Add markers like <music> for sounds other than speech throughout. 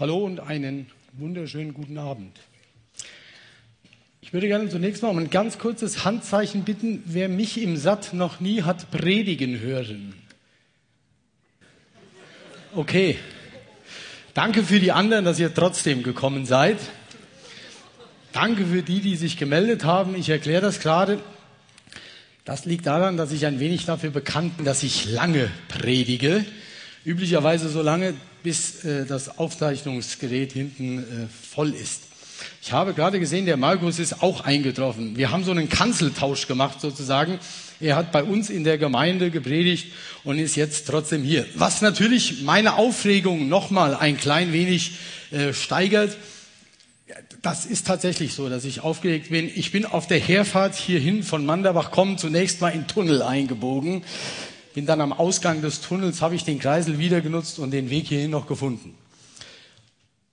Hallo und einen wunderschönen guten Abend. Ich würde gerne zunächst mal um ein ganz kurzes Handzeichen bitten, wer mich im Satt noch nie hat predigen hören. Okay. Danke für die anderen, dass ihr trotzdem gekommen seid. Danke für die, die sich gemeldet haben. Ich erkläre das gerade. Das liegt daran, dass ich ein wenig dafür bekannt bin, dass ich lange predige. Üblicherweise so lange, bis äh, das Aufzeichnungsgerät hinten äh, voll ist. Ich habe gerade gesehen, der Markus ist auch eingetroffen. Wir haben so einen Kanzeltausch gemacht sozusagen. Er hat bei uns in der Gemeinde gepredigt und ist jetzt trotzdem hier. Was natürlich meine Aufregung nochmal ein klein wenig äh, steigert. Das ist tatsächlich so, dass ich aufgeregt bin. Ich bin auf der Herfahrt hierhin von Manderbach kommen zunächst mal in Tunnel eingebogen. Bin dann am Ausgang des Tunnels, habe ich den Kreisel wieder genutzt und den Weg hierhin noch gefunden.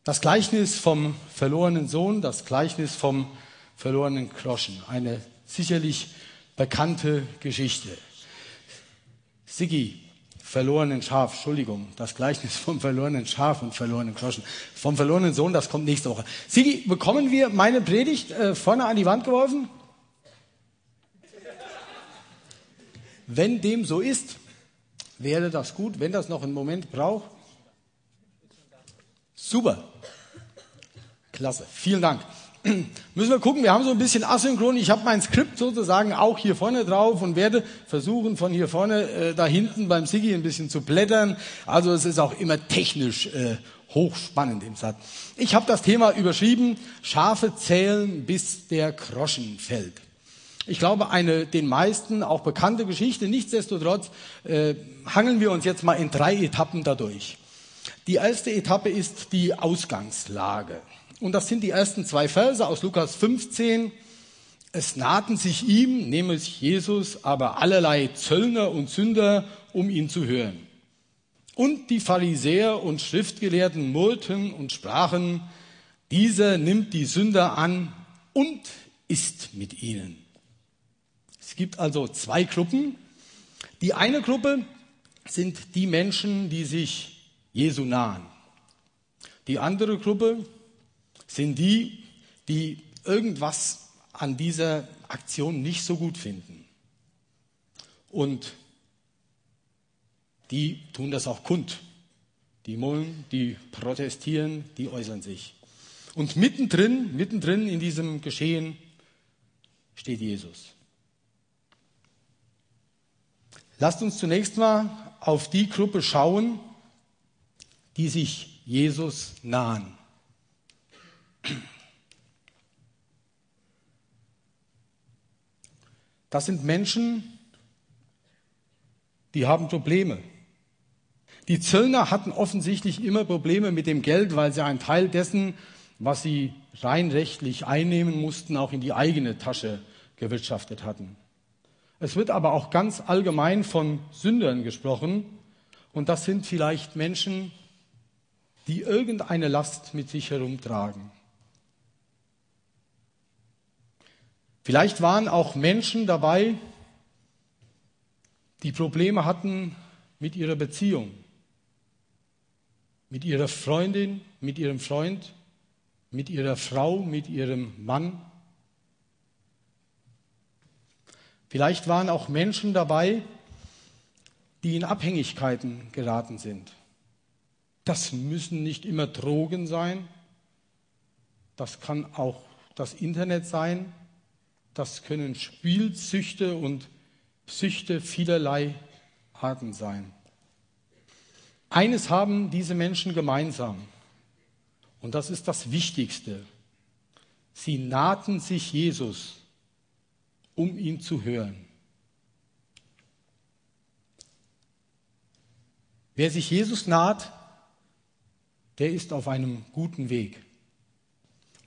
Das Gleichnis vom verlorenen Sohn, das Gleichnis vom verlorenen Groschen. Eine sicherlich bekannte Geschichte. Siggi, verlorenen Schaf, Entschuldigung, das Gleichnis <laughs> vom verlorenen Schaf und verlorenen Groschen. Vom verlorenen Sohn, das kommt nächste Woche. Siggi, bekommen wir meine Predigt äh, vorne an die Wand geworfen? Wenn dem so ist, wäre das gut, wenn das noch einen Moment braucht. Super. Klasse. Vielen Dank. <clears throat> Müssen wir gucken, wir haben so ein bisschen asynchron. Ich habe mein Skript sozusagen auch hier vorne drauf und werde versuchen, von hier vorne äh, da hinten beim Sigi ein bisschen zu blättern. Also es ist auch immer technisch äh, hochspannend im Satz. Ich habe das Thema überschrieben, Schafe zählen, bis der Groschen fällt. Ich glaube, eine den meisten auch bekannte Geschichte. Nichtsdestotrotz äh, hangeln wir uns jetzt mal in drei Etappen dadurch. Die erste Etappe ist die Ausgangslage. Und das sind die ersten zwei Verse aus Lukas 15. Es nahten sich ihm, nämlich Jesus, aber allerlei Zöllner und Sünder, um ihn zu hören. Und die Pharisäer und Schriftgelehrten murrten und sprachen, dieser nimmt die Sünder an und isst mit ihnen. Es gibt also zwei Gruppen. Die eine Gruppe sind die Menschen, die sich Jesu nahen. Die andere Gruppe sind die, die irgendwas an dieser Aktion nicht so gut finden. Und die tun das auch kund. Die mullen, die protestieren, die äußern sich. Und mittendrin, mittendrin in diesem Geschehen steht Jesus. Lasst uns zunächst mal auf die Gruppe schauen, die sich Jesus nahen. Das sind Menschen, die haben Probleme. Die Zöllner hatten offensichtlich immer Probleme mit dem Geld, weil sie einen Teil dessen, was sie rein rechtlich einnehmen mussten, auch in die eigene Tasche gewirtschaftet hatten. Es wird aber auch ganz allgemein von Sündern gesprochen, und das sind vielleicht Menschen, die irgendeine Last mit sich herumtragen. Vielleicht waren auch Menschen dabei, die Probleme hatten mit ihrer Beziehung, mit ihrer Freundin, mit ihrem Freund, mit ihrer Frau, mit ihrem Mann. Vielleicht waren auch Menschen dabei, die in Abhängigkeiten geraten sind. Das müssen nicht immer Drogen sein. Das kann auch das Internet sein. Das können Spielsüchte und Süchte vielerlei Arten sein. Eines haben diese Menschen gemeinsam. Und das ist das Wichtigste. Sie nahten sich Jesus, um ihn zu hören. Wer sich Jesus naht, der ist auf einem guten Weg.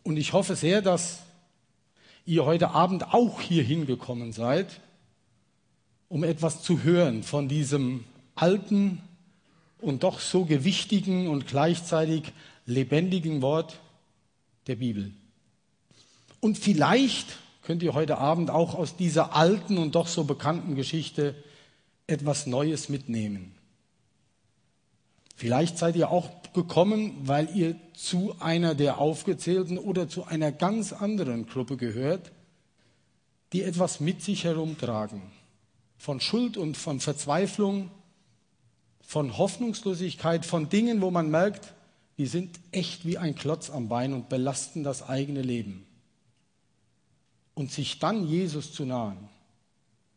Und ich hoffe sehr, dass ihr heute Abend auch hier hingekommen seid, um etwas zu hören von diesem alten und doch so gewichtigen und gleichzeitig lebendigen Wort der Bibel. Und vielleicht könnt ihr heute Abend auch aus dieser alten und doch so bekannten Geschichte etwas Neues mitnehmen. Vielleicht seid ihr auch gekommen, weil ihr zu einer der aufgezählten oder zu einer ganz anderen Gruppe gehört, die etwas mit sich herumtragen. Von Schuld und von Verzweiflung, von Hoffnungslosigkeit, von Dingen, wo man merkt, die sind echt wie ein Klotz am Bein und belasten das eigene Leben. Und sich dann Jesus zu nahen,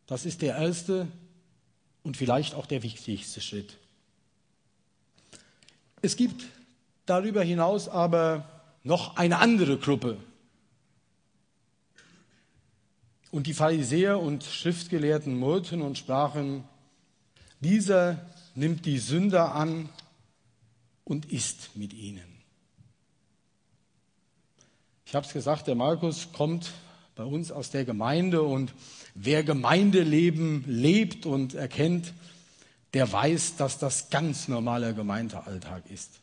das ist der erste und vielleicht auch der wichtigste Schritt. Es gibt darüber hinaus aber noch eine andere Gruppe. Und die Pharisäer und Schriftgelehrten murrten und sprachen, dieser nimmt die Sünder an und isst mit ihnen. Ich habe es gesagt, der Markus kommt bei uns aus der Gemeinde und wer Gemeindeleben lebt und erkennt, der weiß, dass das ganz normaler Gemeindealltag ist.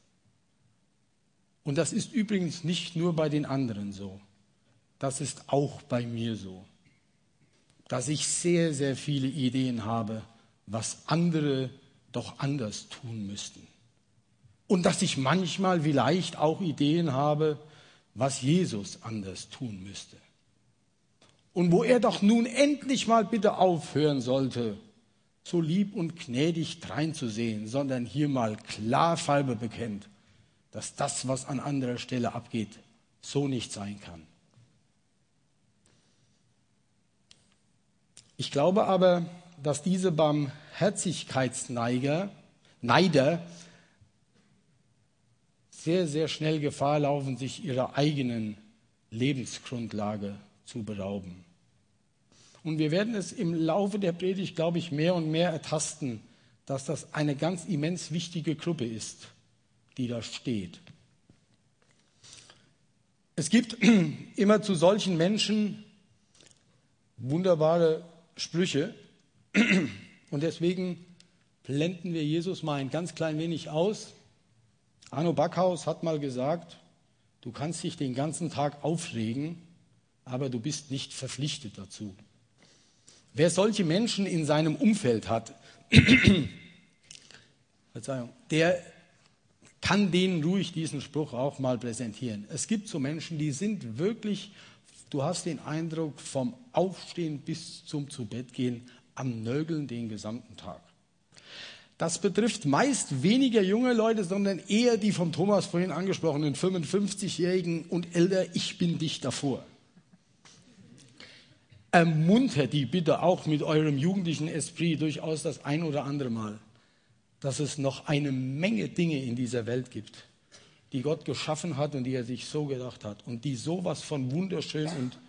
Und das ist übrigens nicht nur bei den anderen so. Das ist auch bei mir so. Dass ich sehr, sehr viele Ideen habe, was andere doch anders tun müssten. Und dass ich manchmal vielleicht auch Ideen habe, was Jesus anders tun müsste. Und wo er doch nun endlich mal bitte aufhören sollte, so lieb und gnädig dreinzusehen, sondern hier mal klar Falbe bekennt, dass das, was an anderer Stelle abgeht, so nicht sein kann. Ich glaube aber, dass diese Barmherzigkeitsneiger, Neider, sehr, sehr schnell Gefahr laufen, sich ihrer eigenen Lebensgrundlage zu berauben. Und wir werden es im Laufe der Predigt, glaube ich, mehr und mehr ertasten, dass das eine ganz immens wichtige Gruppe ist, die da steht. Es gibt <clears throat> immer zu solchen Menschen wunderbare Sprüche. <clears throat> Und deswegen blenden wir Jesus mal ein ganz klein wenig aus. Arno Backhaus hat mal gesagt, du kannst dich den ganzen Tag aufregen, aber du bist nicht verpflichtet dazu. Wer solche Menschen in seinem Umfeld hat, <clears throat> Verzeihung, der kann denen ruhig diesen Spruch auch mal präsentieren. Es gibt so Menschen, die sind wirklich, du hast den Eindruck, vom Aufstehen bis zum Zubettgehen am Nörgeln den gesamten Tag. Das betrifft meist weniger junge Leute, sondern eher die vom Thomas vorhin angesprochenen 55-Jährigen und älter, ich bin dich davor. Ermuntert die bitte auch mit eurem jugendlichen Esprit durchaus das ein oder andere Mal, dass es noch eine Menge Dinge in dieser Welt gibt, die Gott geschaffen hat und die er sich so gedacht hat und die sowas von wunderschön und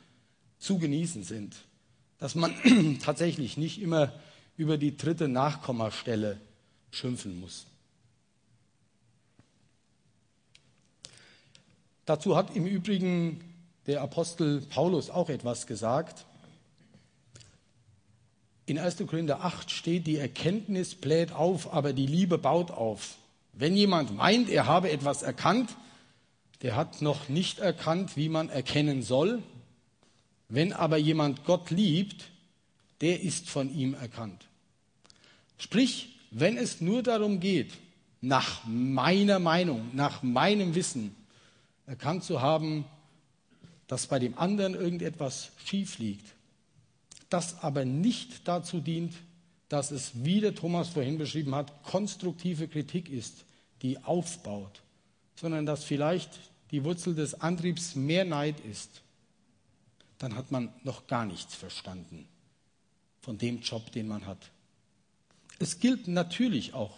zu genießen sind, dass man <clears throat> tatsächlich nicht immer über die dritte Nachkommastelle schimpfen muss. Dazu hat im Übrigen der Apostel Paulus auch etwas gesagt. In 1. Korinther 8 steht, die Erkenntnis bläht auf, aber die Liebe baut auf. Wenn jemand meint, er habe etwas erkannt, der hat noch nicht erkannt, wie man erkennen soll. Wenn aber jemand Gott liebt, der ist von ihm erkannt. Sprich, wenn es nur darum geht, nach meiner Meinung, nach meinem Wissen erkannt zu haben, dass bei dem anderen irgendetwas schief liegt, das aber nicht dazu dient, dass es, wie der Thomas vorhin beschrieben hat, konstruktive Kritik ist, die aufbaut, sondern dass vielleicht die Wurzel des Antriebs mehr Neid ist, dann hat man noch gar nichts verstanden von dem Job, den man hat. Es gilt natürlich auch,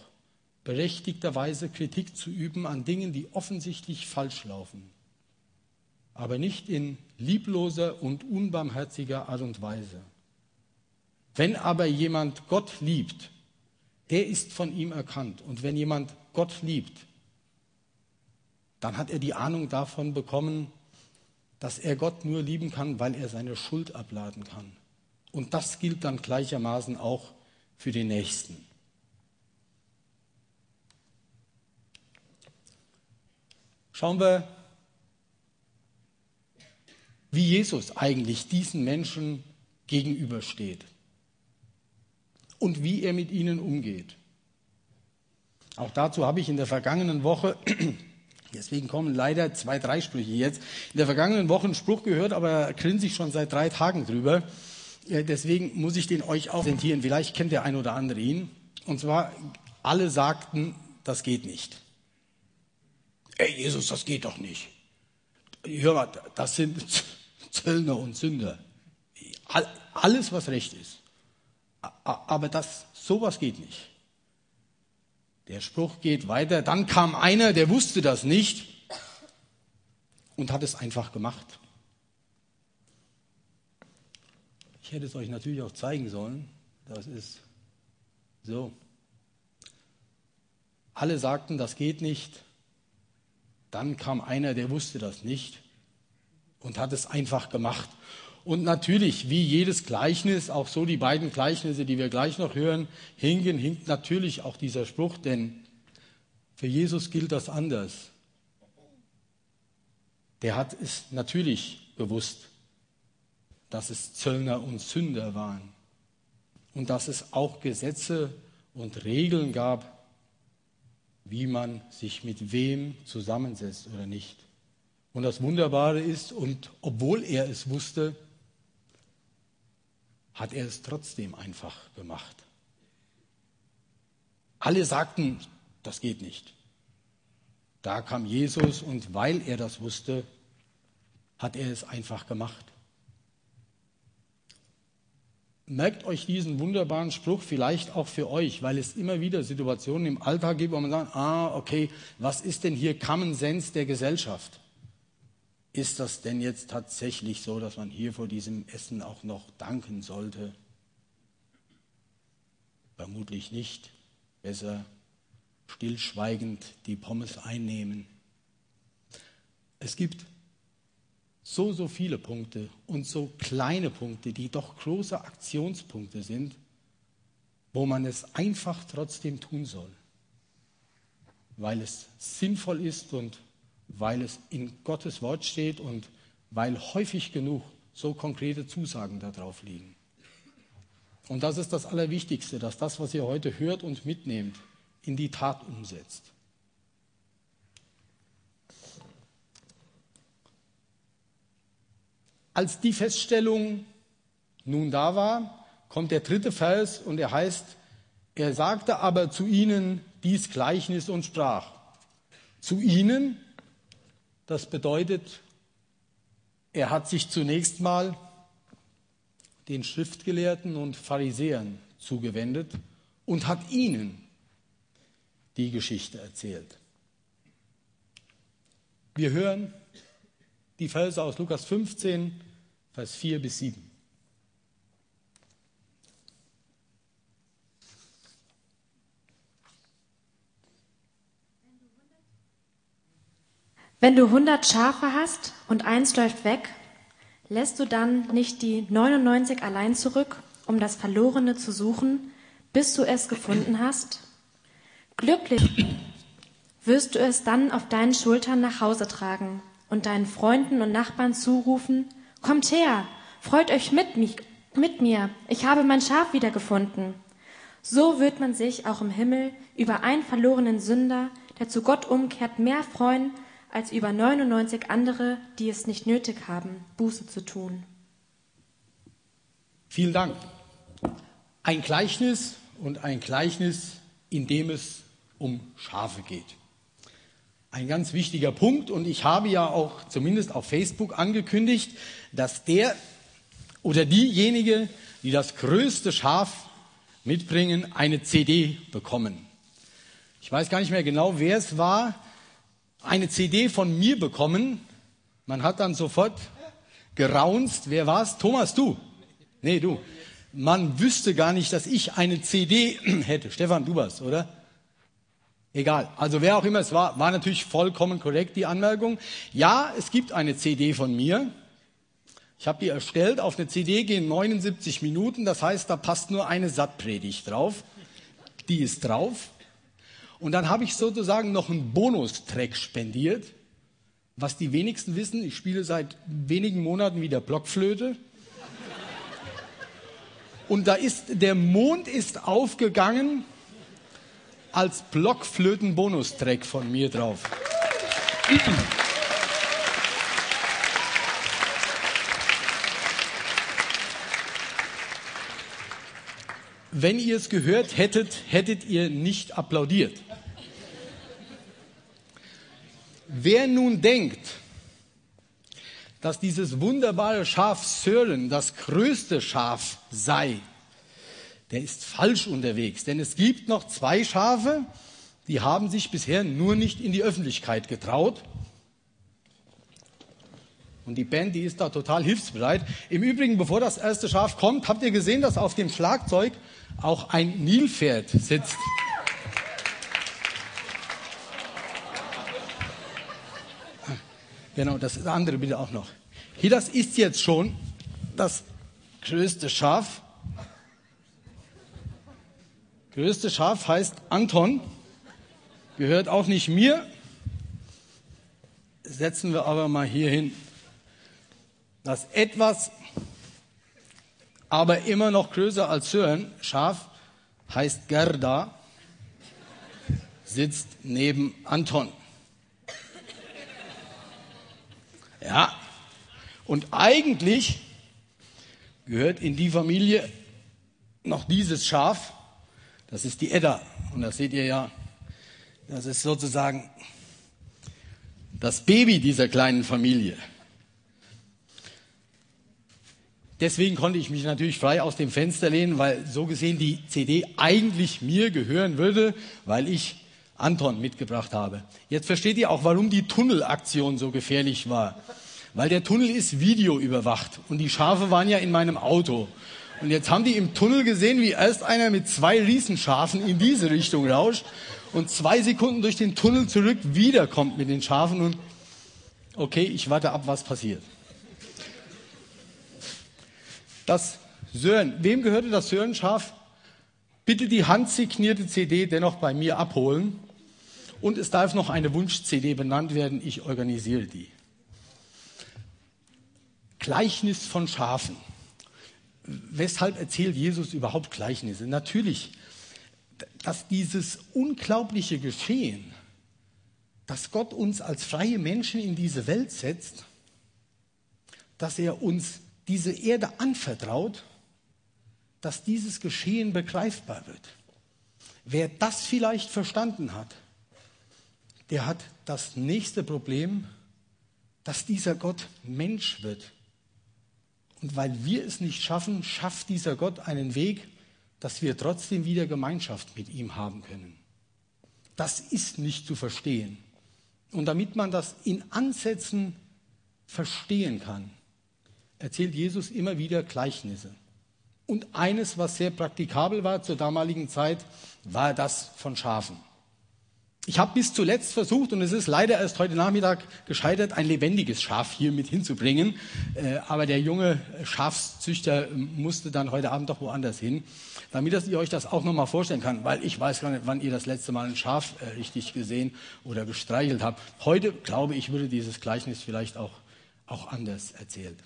berechtigterweise Kritik zu üben an Dingen, die offensichtlich falsch laufen, aber nicht in liebloser und unbarmherziger Art und Weise. Wenn aber jemand Gott liebt, der ist von ihm erkannt. Und wenn jemand Gott liebt, dann hat er die Ahnung davon bekommen, dass er Gott nur lieben kann, weil er seine Schuld abladen kann. Und das gilt dann gleichermaßen auch für den Nächsten. Schauen wir, wie Jesus eigentlich diesen Menschen gegenübersteht und wie er mit ihnen umgeht. Auch dazu habe ich in der vergangenen Woche, <clears throat> deswegen kommen leider zwei, drei Sprüche jetzt, in der vergangenen Woche einen Spruch gehört, aber grinse ich schon seit drei Tagen drüber. Deswegen muss ich den euch auch präsentieren. Vielleicht kennt der ein oder andere ihn. Und zwar, alle sagten, das geht nicht. Ey, Jesus, das geht doch nicht. Hör mal, das sind <laughs> Zöllner und Sünder. Alles, was recht ist. Aber das, sowas geht nicht. Der Spruch geht weiter. Dann kam einer, der wusste das nicht und hat es einfach gemacht. Ich hätte es euch natürlich auch zeigen sollen. Das ist so. Alle sagten, das geht nicht. Dann kam einer, der wusste das nicht und hat es einfach gemacht. Und natürlich, wie jedes Gleichnis, auch so die beiden Gleichnisse, die wir gleich noch hören, hingen, hinkt natürlich auch dieser Spruch, denn für Jesus gilt das anders. Der hat es natürlich gewusst, dass es Zöllner und Sünder waren und dass es auch Gesetze und Regeln gab, wie man sich mit wem zusammensetzt oder nicht. Und das Wunderbare ist, und obwohl er es wusste, hat er es trotzdem einfach gemacht. Alle sagten, das geht nicht. Da kam Jesus und weil er das wusste, hat er es einfach gemacht. Merkt euch diesen wunderbaren Spruch vielleicht auch für euch, weil es immer wieder Situationen im Alltag gibt, wo man sagt, ah, okay, was ist denn hier Common Sense der Gesellschaft? Ist das denn jetzt tatsächlich so, dass man hier vor diesem Essen auch noch danken sollte? Vermutlich nicht. Besser stillschweigend die Pommes einnehmen. Es gibt so, so viele Punkte und so kleine Punkte, die doch große Aktionspunkte sind, wo man es einfach trotzdem tun soll, weil es sinnvoll ist und weil es in Gottes Wort steht und weil häufig genug so konkrete Zusagen darauf liegen. Und das ist das Allerwichtigste, dass das, was ihr heute hört und mitnehmt, in die Tat umsetzt. Als die Feststellung nun da war, kommt der dritte Vers und er heißt, er sagte aber zu ihnen dies Gleichnis und sprach. Zu ihnen, das bedeutet, er hat sich zunächst mal den Schriftgelehrten und Pharisäern zugewendet und hat ihnen die Geschichte erzählt. Wir hören die Verse aus Lukas 15, Vers 4 bis 7. Wenn du hundert Schafe hast und eins läuft weg, lässt du dann nicht die 99 allein zurück, um das Verlorene zu suchen, bis du es gefunden hast? Glücklich wirst du es dann auf deinen Schultern nach Hause tragen und deinen Freunden und Nachbarn zurufen, Kommt her, freut euch mit, mich, mit mir, ich habe mein Schaf wiedergefunden. So wird man sich auch im Himmel über einen verlorenen Sünder, der zu Gott umkehrt, mehr freuen, als über 99 andere, die es nicht nötig haben, Buße zu tun. Vielen Dank. Ein Gleichnis und ein Gleichnis, in dem es um Schafe geht. Ein ganz wichtiger Punkt und ich habe ja auch zumindest auf Facebook angekündigt, dass der oder diejenige, die das größte Schaf mitbringen, eine CD bekommen. Ich weiß gar nicht mehr genau, wer es war, eine CD von mir bekommen. Man hat dann sofort geraunzt. Wer war's? Thomas, du? Nee, du. Man wüsste gar nicht, dass ich eine CD <clears throat> hätte. Stefan, du warst, oder? Egal. Also wer auch immer es war, war natürlich vollkommen korrekt, die Anmerkung. Ja, es gibt eine CD von mir. Ich habe die erstellt. Auf eine CD gehen 79 Minuten. Das heißt, da passt nur eine Sattpredigt drauf. Die ist drauf. Und dann habe ich sozusagen noch einen Bonustrack spendiert. Was die wenigsten wissen, ich spiele seit wenigen Monaten wieder Blockflöte. Und da ist, der Mond ist aufgegangen, als Blockflöten-Bonustrack von mir drauf. Wenn ihr es gehört hättet, hättet ihr nicht applaudiert. Wer nun denkt, dass dieses wunderbare Schaf Sören das größte Schaf sei, der ist falsch unterwegs. Denn es gibt noch zwei Schafe, die haben sich bisher nur nicht in die Öffentlichkeit getraut. Und die Band, die ist da total hilfsbereit. Im Übrigen, bevor das erste Schaf kommt, habt ihr gesehen, dass auf dem Schlagzeug auch ein Nilpferd sitzt. Genau, das andere bitte auch noch. Hier, das ist jetzt schon das größte Schaf. Größte Schaf heißt Anton, gehört auch nicht mir. Setzen wir aber mal hier hin. Das etwas, aber immer noch größer als Sören, Schaf, heißt Gerda, sitzt neben Anton. Ja, und eigentlich gehört in die Familie noch dieses Schaf, das ist die Edda. Und das seht ihr ja, das ist sozusagen das Baby dieser kleinen Familie. Deswegen konnte ich mich natürlich frei aus dem Fenster lehnen, weil so gesehen die CD eigentlich mir gehören würde, weil ich Anton mitgebracht habe. Jetzt versteht ihr auch, warum die Tunnelaktion so gefährlich war. Weil der Tunnel ist videoüberwacht und die Schafe waren ja in meinem Auto. Und jetzt haben die im Tunnel gesehen, wie erst einer mit zwei Riesenschafen in diese Richtung rauscht und zwei Sekunden durch den Tunnel zurück wiederkommt mit den Schafen und okay, ich warte ab, was passiert. Das Sören, wem gehörte das Sören-Schaf? Bitte die handsignierte CD dennoch bei mir abholen. Und es darf noch eine Wunsch-CD benannt werden. Ich organisiere die. Gleichnis von Schafen. Weshalb erzählt Jesus überhaupt Gleichnisse? Natürlich, dass dieses unglaubliche Geschehen, dass Gott uns als freie Menschen in diese Welt setzt, dass er uns diese Erde anvertraut, dass dieses Geschehen begreifbar wird. Wer das vielleicht verstanden hat, der hat das nächste Problem, dass dieser Gott Mensch wird und weil wir es nicht schaffen, schafft dieser Gott einen Weg, dass wir trotzdem wieder Gemeinschaft mit ihm haben können. Das ist nicht zu verstehen. Und damit man das in Ansätzen verstehen kann, erzählt Jesus immer wieder Gleichnisse. Und eines, was sehr praktikabel war zur damaligen Zeit, war das von Schafen. Ich habe bis zuletzt versucht, und es ist leider erst heute Nachmittag gescheitert, ein lebendiges Schaf hier mit hinzubringen. Äh, aber der junge Schafszüchter musste dann heute Abend doch woanders hin, damit ihr euch das auch nochmal vorstellen kann, weil ich weiß gar nicht, wann ihr das letzte Mal ein Schaf äh, richtig gesehen oder gestreichelt habt. Heute, glaube ich, würde dieses Gleichnis vielleicht auch, auch anders erzählt.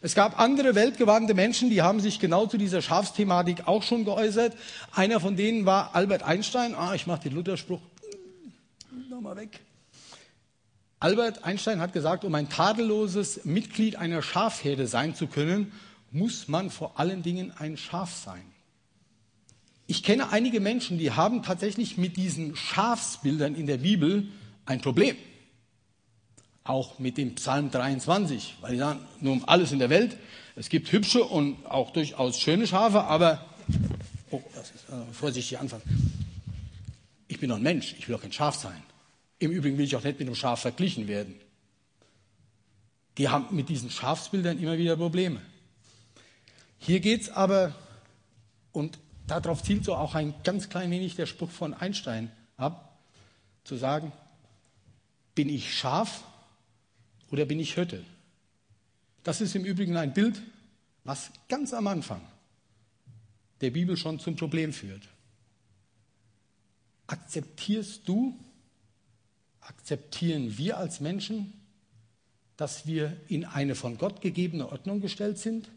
Es gab andere weltgewandte Menschen, die haben sich genau zu dieser Schafsthematik auch schon geäußert. Einer von denen war Albert Einstein. Ah, ich mache den Lutherspruch nochmal weg. Albert Einstein hat gesagt, um ein tadelloses Mitglied einer Schafherde sein zu können, muss man vor allen Dingen ein Schaf sein. Ich kenne einige Menschen, die haben tatsächlich mit diesen Schafsbildern in der Bibel ein Problem. Auch mit dem Psalm 23, weil die sagen, nur um alles in der Welt. Es gibt hübsche und auch durchaus schöne Schafe, aber, oh, das ist äh, vorsichtig anfangen. Ich bin doch ein Mensch, ich will doch kein Schaf sein. Im Übrigen will ich auch nicht mit einem Schaf verglichen werden. Die haben mit diesen Schafsbildern immer wieder Probleme. Hier geht es aber, und darauf zielt so auch ein ganz klein wenig der Spruch von Einstein ab, zu sagen, bin ich Schaf oder bin ich Hütte? Das ist im Übrigen ein Bild, was ganz am Anfang der Bibel schon zum Problem führt. Akzeptierst du akzeptieren wir als Menschen, dass wir in eine von Gott gegebene Ordnung gestellt sind.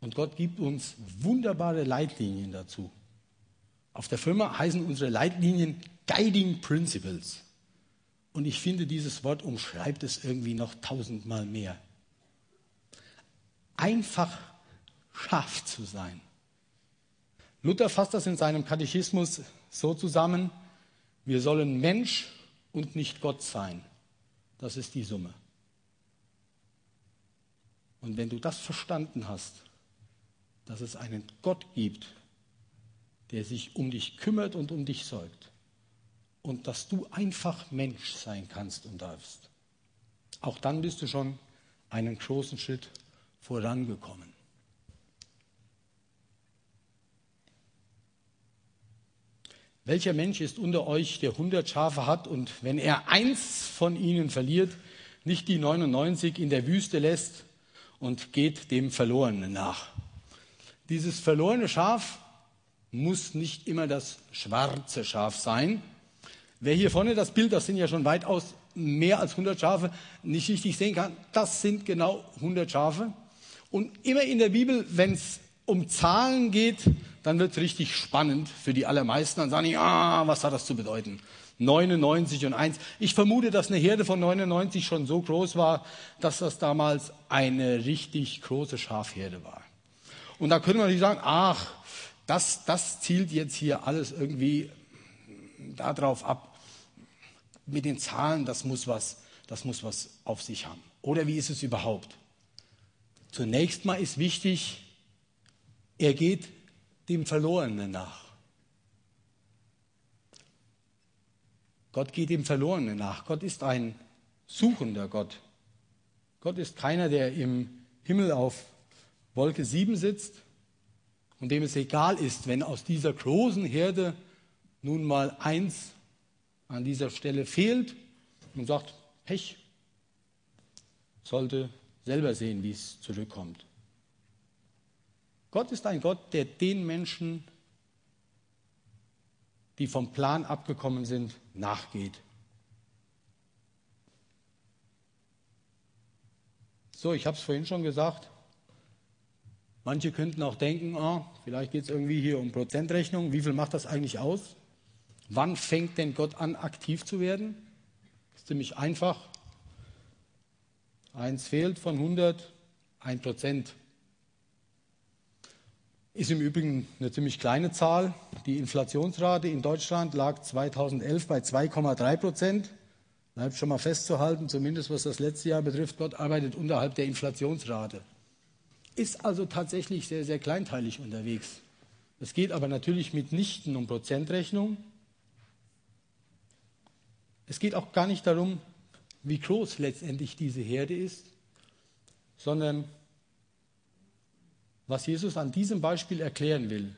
Und Gott gibt uns wunderbare Leitlinien dazu. Auf der Firma heißen unsere Leitlinien Guiding Principles. Und ich finde, dieses Wort umschreibt es irgendwie noch tausendmal mehr. Einfach scharf zu sein. Luther fasst das in seinem Katechismus so zusammen, wir sollen Mensch und nicht Gott sein. Das ist die Summe. Und wenn du das verstanden hast, dass es einen Gott gibt, der sich um dich kümmert und um dich sorgt, und dass du einfach Mensch sein kannst und darfst, auch dann bist du schon einen großen Schritt vorangekommen. Welcher Mensch ist unter euch, der 100 Schafe hat und wenn er eins von ihnen verliert, nicht die 99 in der Wüste lässt und geht dem Verlorenen nach? Dieses verlorene Schaf muss nicht immer das schwarze Schaf sein. Wer hier vorne das Bild, das sind ja schon weitaus mehr als 100 Schafe, nicht richtig sehen kann, das sind genau 100 Schafe. Und immer in der Bibel, wenn es um Zahlen geht, dann wird es richtig spannend für die allermeisten. Dann sagen die, ah, was hat das zu bedeuten? 99 und 1. Ich vermute, dass eine Herde von 99 schon so groß war, dass das damals eine richtig große Schafherde war. Und da können wir natürlich sagen, ach, das, das zielt jetzt hier alles irgendwie darauf ab. Mit den Zahlen, das muss was, das muss was auf sich haben. Oder wie ist es überhaupt? Zunächst mal ist wichtig, er geht dem Verlorenen nach. Gott geht dem Verlorenen nach. Gott ist ein suchender Gott. Gott ist keiner, der im Himmel auf Wolke 7 sitzt und dem es egal ist, wenn aus dieser großen Herde nun mal eins an dieser Stelle fehlt und sagt, Pech, sollte selber sehen, wie es zurückkommt. Gott ist ein Gott, der den Menschen, die vom Plan abgekommen sind, nachgeht. So, ich habe es vorhin schon gesagt. Manche könnten auch denken, oh, vielleicht geht es irgendwie hier um Prozentrechnung. Wie viel macht das eigentlich aus? Wann fängt denn Gott an, aktiv zu werden? Das ist ziemlich einfach. Eins fehlt von 100, ein Prozent. Ist im Übrigen eine ziemlich kleine Zahl. Die Inflationsrate in Deutschland lag 2011 bei 2,3 Prozent. Bleibt schon mal festzuhalten, zumindest was das letzte Jahr betrifft, Gott arbeitet unterhalb der Inflationsrate. Ist also tatsächlich sehr, sehr kleinteilig unterwegs. Es geht aber natürlich mitnichten um Prozentrechnung. Es geht auch gar nicht darum, wie groß letztendlich diese Herde ist, sondern was Jesus an diesem Beispiel erklären will,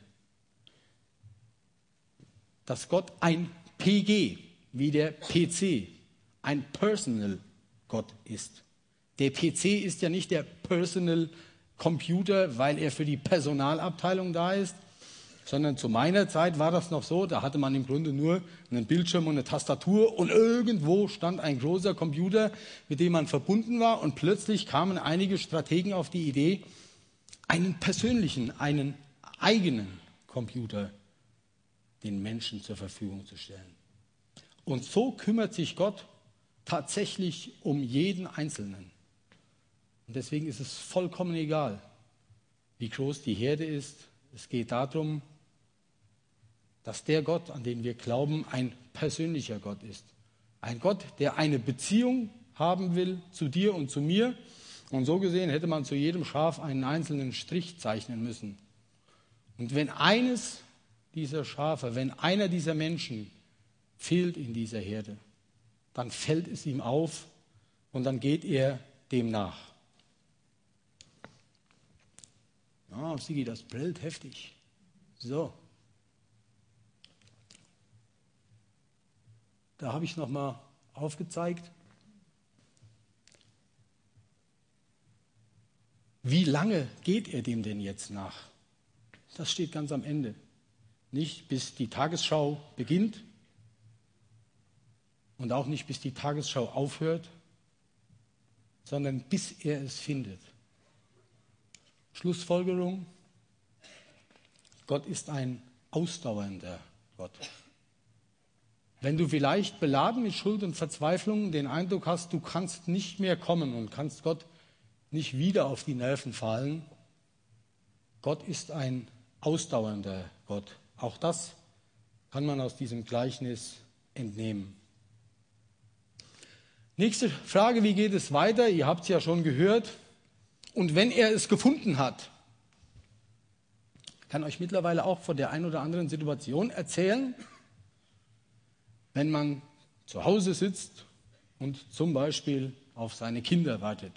dass Gott ein PG, wie der PC, ein Personal Gott ist. Der PC ist ja nicht der Personal Computer, weil er für die Personalabteilung da ist, sondern zu meiner Zeit war das noch so, da hatte man im Grunde nur einen Bildschirm und eine Tastatur und irgendwo stand ein großer Computer, mit dem man verbunden war und plötzlich kamen einige Strategen auf die Idee, einen persönlichen, einen eigenen Computer den Menschen zur Verfügung zu stellen. Und so kümmert sich Gott tatsächlich um jeden Einzelnen. Und deswegen ist es vollkommen egal, wie groß die Herde ist. Es geht darum, dass der Gott, an den wir glauben, ein persönlicher Gott ist. Ein Gott, der eine Beziehung haben will zu dir und zu mir und so gesehen hätte man zu jedem Schaf einen einzelnen Strich zeichnen müssen. Und wenn eines dieser Schafe, wenn einer dieser Menschen fehlt in dieser Herde, dann fällt es ihm auf und dann geht er dem nach. Ah, Sigi, das brillt heftig. So. Da habe ich nochmal aufgezeigt. Wie lange geht er dem denn jetzt nach? Das steht ganz am Ende. Nicht bis die Tagesschau beginnt und auch nicht bis die Tagesschau aufhört, sondern bis er es findet. Schlussfolgerung, Gott ist ein ausdauernder Gott. Wenn du vielleicht beladen mit Schuld und Verzweiflung den Eindruck hast, du kannst nicht mehr kommen und kannst Gott nicht wieder auf die Nerven fallen, Gott ist ein ausdauernder Gott. Auch das kann man aus diesem Gleichnis entnehmen. Nächste Frage, wie geht es weiter? Ihr habt es ja schon gehört. Und wenn er es gefunden hat, kann euch mittlerweile auch von der einen oder anderen Situation erzählen, wenn man zu Hause sitzt und zum Beispiel auf seine Kinder wartet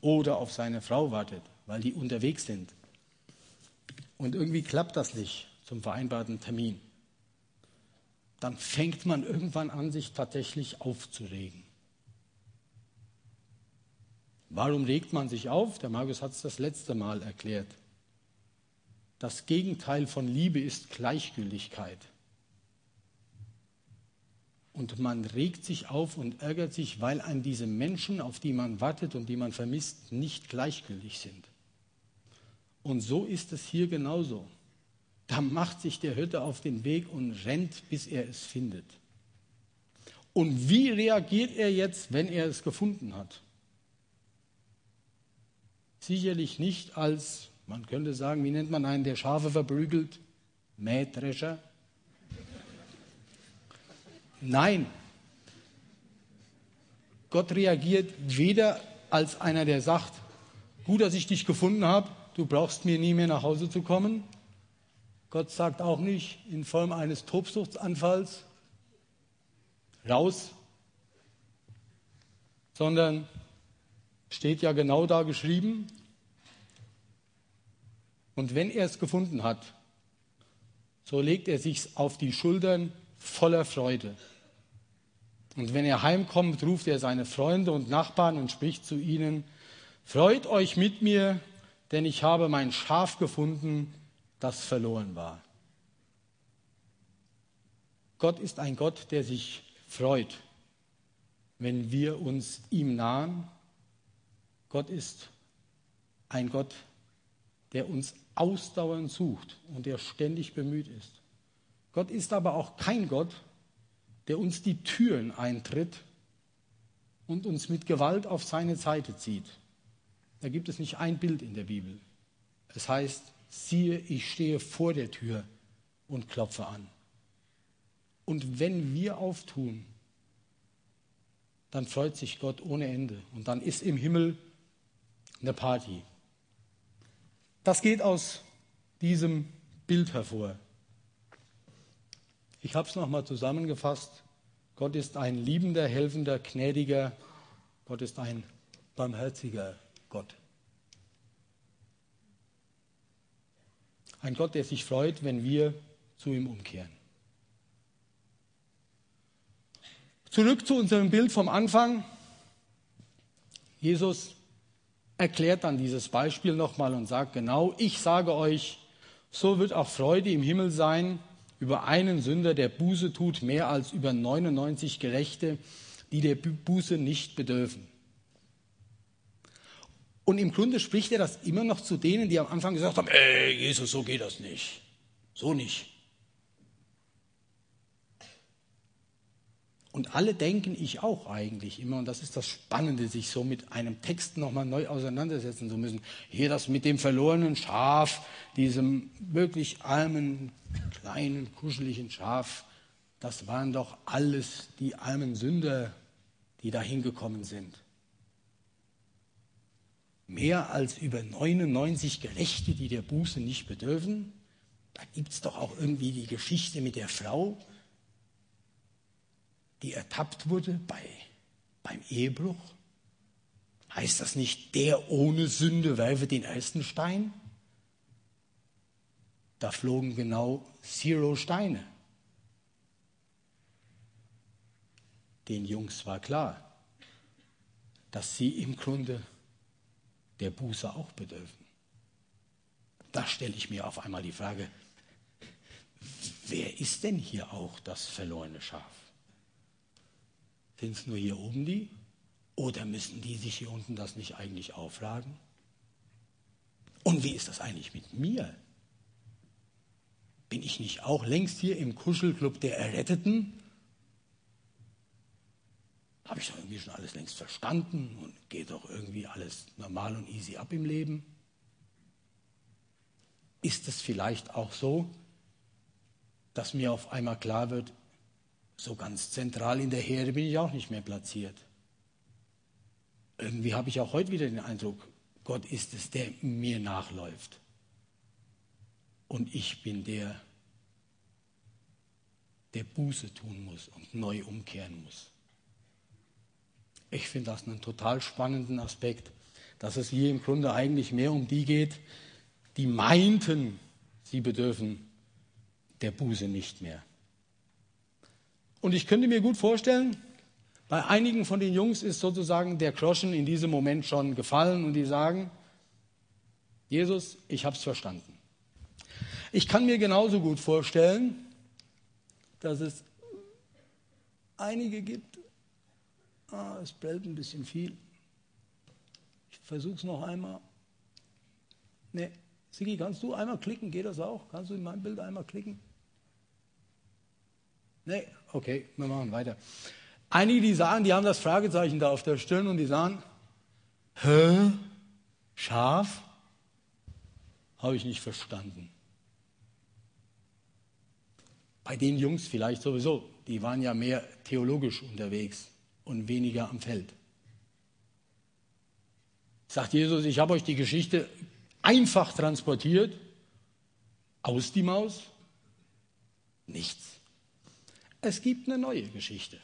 oder auf seine Frau wartet, weil die unterwegs sind. Und irgendwie klappt das nicht zum vereinbarten Termin. Dann fängt man irgendwann an, sich tatsächlich aufzuregen. Warum regt man sich auf? Der Markus hat es das letzte Mal erklärt. Das Gegenteil von Liebe ist Gleichgültigkeit. Und man regt sich auf und ärgert sich, weil an diese Menschen, auf die man wartet und die man vermisst, nicht gleichgültig sind. Und so ist es hier genauso. Da macht sich der Hirte auf den Weg und rennt, bis er es findet. Und wie reagiert er jetzt, wenn er es gefunden hat? Sicherlich nicht als, man könnte sagen, wie nennt man einen, der Schafe verprügelt? Mähdrescher. Nein. Gott reagiert weder als einer, der sagt, gut, dass ich dich gefunden habe, du brauchst mir nie mehr nach Hause zu kommen. Gott sagt auch nicht in Form eines Tobsuchtsanfalls, raus, sondern steht ja genau da geschrieben. Und wenn er es gefunden hat, so legt er sich auf die Schultern voller Freude. Und wenn er heimkommt, ruft er seine Freunde und Nachbarn und spricht zu ihnen, Freut euch mit mir, denn ich habe mein Schaf gefunden, das verloren war. Gott ist ein Gott, der sich freut, wenn wir uns ihm nahen. Gott ist ein Gott, der uns ausdauernd sucht und der ständig bemüht ist. Gott ist aber auch kein Gott, der uns die Türen eintritt und uns mit Gewalt auf seine Seite zieht. Da gibt es nicht ein Bild in der Bibel. Es heißt, siehe, ich stehe vor der Tür und klopfe an. Und wenn wir auftun, dann freut sich Gott ohne Ende. Und dann ist im Himmel eine Party. Das geht aus diesem Bild hervor. Ich habe es nochmal zusammengefasst. Gott ist ein liebender, helfender, gnädiger, Gott ist ein barmherziger Gott. Ein Gott, der sich freut, wenn wir zu ihm umkehren. Zurück zu unserem Bild vom Anfang. Jesus erklärt dann dieses Beispiel nochmal und sagt genau, ich sage euch, so wird auch Freude im Himmel sein über einen Sünder, der Buße tut, mehr als über 99 Gerechte, die der Buße nicht bedürfen. Und im Grunde spricht er das immer noch zu denen, die am Anfang gesagt haben, ey, Jesus, so geht das nicht. So nicht. Und alle denken, ich auch eigentlich immer, und das ist das Spannende, sich so mit einem Text nochmal neu auseinandersetzen zu müssen. Hier das mit dem verlorenen Schaf, diesem wirklich armen, kleinen, kuscheligen Schaf, das waren doch alles die armen Sünder, die da hingekommen sind mehr als über 99 Gerechte, die der Buße nicht bedürfen. Da gibt es doch auch irgendwie die Geschichte mit der Frau, die ertappt wurde bei, beim Ehebruch. Heißt das nicht, der ohne Sünde werfe den ersten Stein? Da flogen genau Zero Steine. Den Jungs war klar, dass sie im Grunde der Buße auch bedürfen. Da stelle ich mir auf einmal die Frage, wer ist denn hier auch das verlorene Schaf? Sind es nur hier oben die? Oder müssen die sich hier unten das nicht eigentlich aufladen? Und wie ist das eigentlich mit mir? bin ich nicht auch längst hier im Kuschelclub der Erretteten? Habe ich doch irgendwie schon alles längst verstanden und geht doch irgendwie alles normal und easy ab im Leben? Ist es vielleicht auch so, dass mir auf einmal klar wird, so ganz zentral in der Herde bin ich auch nicht mehr platziert. Irgendwie habe ich auch heute wieder den Eindruck, Gott ist es, der mir nachläuft. Und ich bin der, der Buße tun muss und neu umkehren muss. Ich finde das einen total spannenden Aspekt, dass es hier im Grunde eigentlich mehr um die geht, die meinten, sie bedürfen der Buße nicht mehr. Und ich könnte mir gut vorstellen, bei einigen von den Jungs ist sozusagen der Groschen in diesem Moment schon gefallen und die sagen, Jesus, ich habe es verstanden. Ich kann mir genauso gut vorstellen, dass es einige gibt, ah, es bellt ein bisschen viel. Ich versuche es noch einmal. Nee, Sigi, kannst du einmal klicken? Geht das auch? Kannst du in mein Bild einmal klicken? Nee, okay, wir machen weiter. Einige, die sagen, die haben das Fragezeichen da auf der Stirn und die sagen, hä? Schaf? Habe ich nicht verstanden. Bei den Jungs vielleicht sowieso, die waren ja mehr theologisch unterwegs und weniger am Feld. Sagt Jesus, ich habe euch die Geschichte einfach transportiert, aus die Maus, nichts. Es gibt eine neue Geschichte.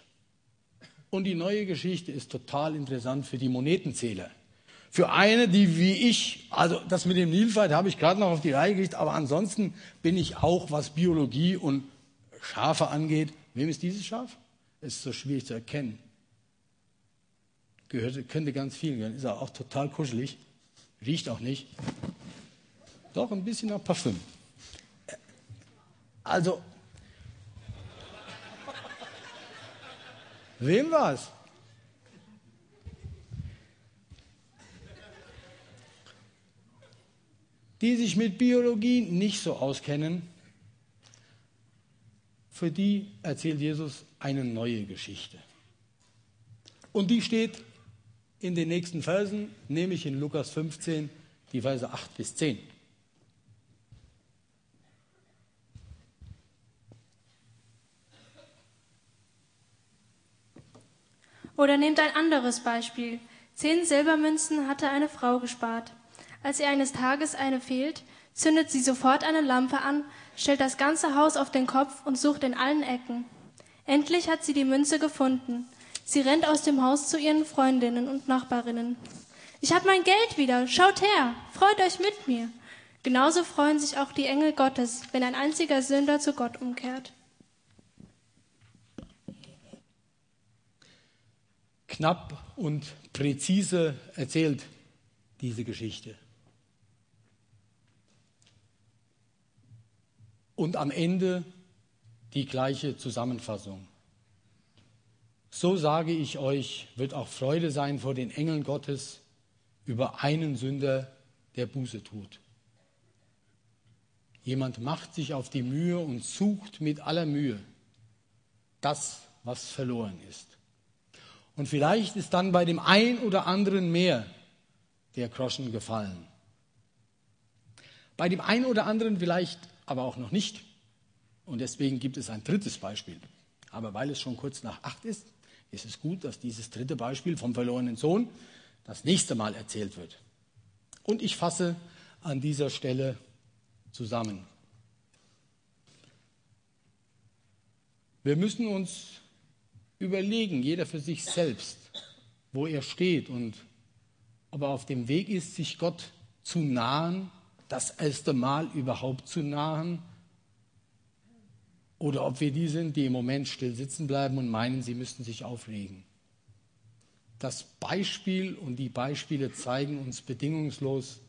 Und die neue Geschichte ist total interessant für die Monetenzähler. Für eine, die wie ich, also das mit dem Nilpferd habe ich gerade noch auf die Reihe gekriegt, aber ansonsten bin ich auch, was Biologie und Schafe angeht. Wem ist dieses Schaf? Es ist so schwierig zu erkennen. Gehört, könnte ganz vielen gehören. Ist auch total kuschelig. Riecht auch nicht. Doch ein bisschen nach Parfüm. Also Wem war's? Die sich mit Biologie nicht so auskennen, für die erzählt Jesus eine neue Geschichte. Und die steht in den nächsten Versen, nämlich in Lukas 15, die Verse 8 bis 10. Oder nehmt ein anderes Beispiel. Zehn Silbermünzen hatte eine Frau gespart. Als ihr eines Tages eine fehlt, zündet sie sofort eine Lampe an, stellt das ganze Haus auf den Kopf und sucht in allen Ecken. Endlich hat sie die Münze gefunden. Sie rennt aus dem Haus zu ihren Freundinnen und Nachbarinnen. Ich habe mein Geld wieder. Schaut her. Freut euch mit mir. Genauso freuen sich auch die Engel Gottes, wenn ein einziger Sünder zu Gott umkehrt. Knapp und präzise erzählt, diese Geschichte. Und am Ende die gleiche Zusammenfassung. So sage ich euch, wird auch Freude sein vor den Engeln Gottes über einen Sünder, der Buße tut. Jemand macht sich auf die Mühe und sucht mit aller Mühe das, was verloren ist. Und vielleicht ist dann bei dem ein oder anderen mehr der Groschen gefallen. Bei dem einen oder anderen vielleicht aber auch noch nicht. Und deswegen gibt es ein drittes Beispiel. Aber weil es schon kurz nach acht ist, ist es gut, dass dieses dritte Beispiel vom verlorenen Sohn das nächste Mal erzählt wird. Und ich fasse an dieser Stelle zusammen. Wir müssen uns überlegen, jeder für sich selbst, wo er steht und ob er auf dem Weg ist, sich Gott zu nahen, das erste Mal überhaupt zu nahen, oder ob wir die sind, die im Moment still sitzen bleiben und meinen, sie müssten sich aufregen. Das Beispiel und die Beispiele zeigen uns bedingungslos,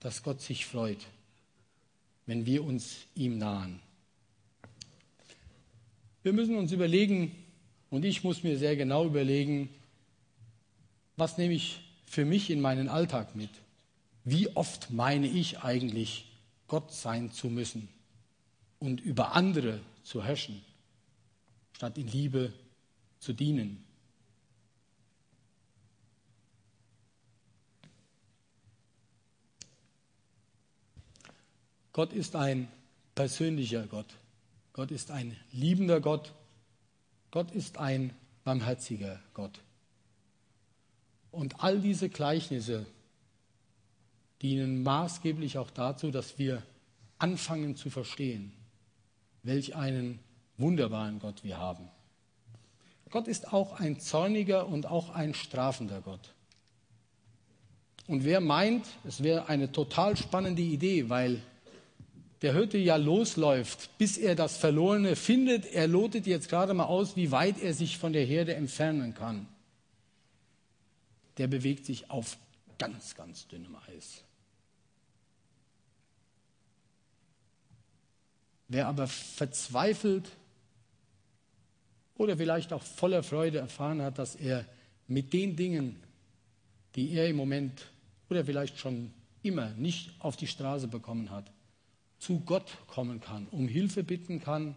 dass Gott sich freut, wenn wir uns ihm nahen. Wir müssen uns überlegen, und ich muss mir sehr genau überlegen, was nehme ich für mich in meinen Alltag mit? Wie oft meine ich eigentlich, Gott sein zu müssen? und über andere zu herrschen, statt in Liebe zu dienen. Gott ist ein persönlicher Gott. Gott ist ein liebender Gott. Gott ist ein barmherziger Gott. Und all diese Gleichnisse dienen maßgeblich auch dazu, dass wir anfangen zu verstehen, welch einen wunderbaren Gott wir haben. Gott ist auch ein zorniger und auch ein strafender Gott. Und wer meint, es wäre eine total spannende Idee, weil der Hirte ja losläuft, bis er das Verlorene findet. Er lotet jetzt gerade mal aus, wie weit er sich von der Herde entfernen kann. Der bewegt sich auf ganz, ganz dünnem Eis. Wer aber verzweifelt oder vielleicht auch voller Freude erfahren hat, dass er mit den Dingen, die er im Moment oder vielleicht schon immer nicht auf die Straße bekommen hat, zu Gott kommen kann, um Hilfe bitten kann,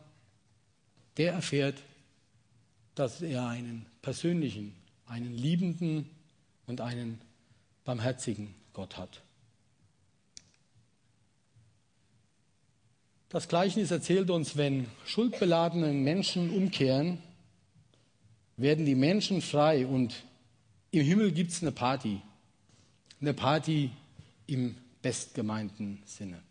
der erfährt, dass er einen persönlichen, einen liebenden und einen barmherzigen Gott hat. Das Gleichnis erzählt uns, wenn schuldbeladene Menschen umkehren, werden die Menschen frei und im Himmel gibt es eine Party. Eine Party im bestgemeinten Sinne.